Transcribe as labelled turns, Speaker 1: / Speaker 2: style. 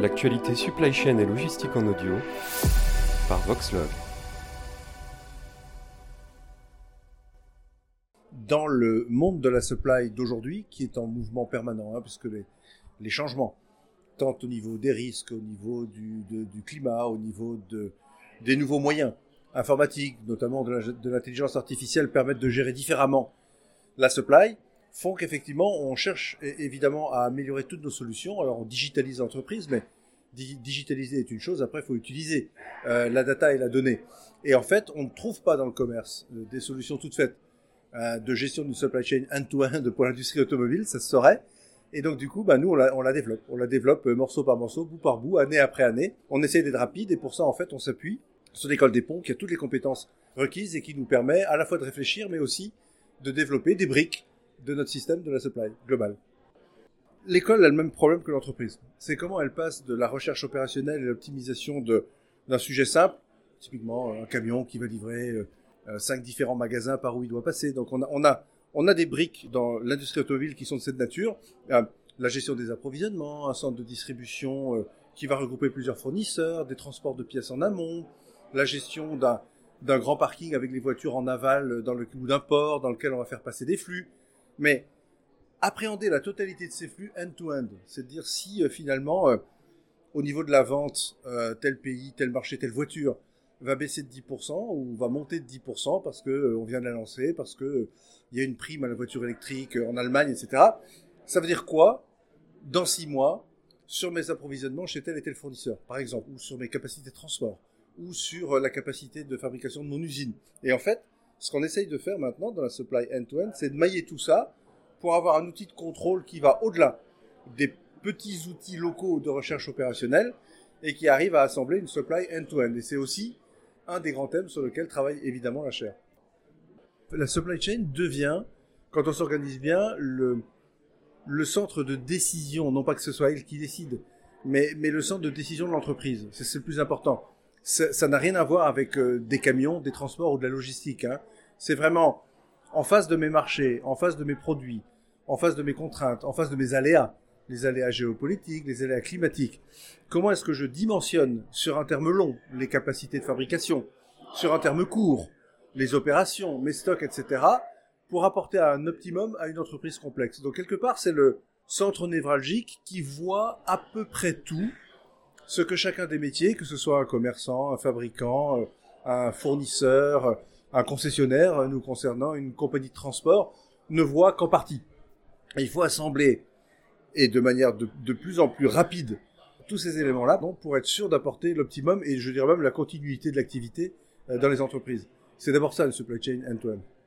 Speaker 1: L'actualité supply chain et logistique en audio par Voxlog.
Speaker 2: Dans le monde de la supply d'aujourd'hui, qui est en mouvement permanent, hein, puisque les, les, changements, tant au niveau des risques, au niveau du, climat, au niveau de, des nouveaux moyens informatiques, notamment de l'intelligence artificielle, permettent de gérer différemment la supply, font qu'effectivement, on cherche évidemment à améliorer toutes nos solutions. Alors, on digitalise l'entreprise, mais digitaliser est une chose, après, il faut utiliser euh, la data et la donnée. Et en fait, on ne trouve pas dans le commerce euh, des solutions toutes faites euh, de gestion d'une supply chain end-to-end pour l'industrie automobile, ça se saurait. Et donc, du coup, bah, nous, on la, on la développe. On la développe morceau par morceau, bout par bout, année après année. On essaie d'être rapide et pour ça, en fait, on s'appuie sur l'école des ponts qui a toutes les compétences requises et qui nous permet à la fois de réfléchir, mais aussi de développer des briques de notre système de la supply globale. L'école a le même problème que l'entreprise. C'est comment elle passe de la recherche opérationnelle et l'optimisation d'un sujet simple, typiquement un camion qui va livrer euh, euh, cinq différents magasins par où il doit passer. Donc on a, on a, on a des briques dans l'industrie automobile qui sont de cette nature. Euh, la gestion des approvisionnements, un centre de distribution qui va regrouper plusieurs fournisseurs, des transports de pièces en amont, la gestion d'un d'un grand parking avec les voitures en aval dans le ou d'un port dans lequel on va faire passer des flux. Mais appréhender la totalité de ces flux end-to-end, c'est-à-dire si euh, finalement, euh, au niveau de la vente, euh, tel pays, tel marché, telle voiture va baisser de 10% ou va monter de 10% parce que on vient de la lancer, parce que il y a une prime à la voiture électrique en Allemagne, etc. Ça veut dire quoi Dans six mois, sur mes approvisionnements chez tel et tel fournisseur, par exemple, ou sur mes capacités de transport, ou sur la capacité de fabrication de mon usine? Et en fait, ce qu'on essaye de faire maintenant dans la supply end-to-end, c'est de mailler tout ça pour avoir un outil de contrôle qui va au-delà des petits outils locaux de recherche opérationnelle et qui arrive à assembler une supply end-to-end. Et c'est aussi un des grands thèmes sur lequel travaille évidemment la chaire. La supply chain devient, quand on s'organise bien, le, centre de décision, non pas que ce soit elle qui décide, mais, mais le centre de décision de l'entreprise. C'est le plus important ça n'a rien à voir avec euh, des camions, des transports ou de la logistique. Hein. C'est vraiment en face de mes marchés, en face de mes produits, en face de mes contraintes, en face de mes aléas, les aléas géopolitiques, les aléas climatiques. Comment est-ce que je dimensionne sur un terme long les capacités de fabrication, sur un terme court les opérations, mes stocks, etc., pour apporter un optimum à une entreprise complexe? Donc quelque part, c'est le centre névralgique qui voit à peu près tout ce que chacun des métiers, que ce soit un commerçant, un fabricant, euh, un fournisseur, un concessionnaire, euh, nous concernant une compagnie de transport, ne voit qu'en partie. il faut assembler, et de manière de, plus en plus rapide, tous ces éléments-là pour être sûr d'apporter l'optimum et je dirais même la continuité de l'activité euh, dans les entreprises. C'est d'abord ça le supply chain you.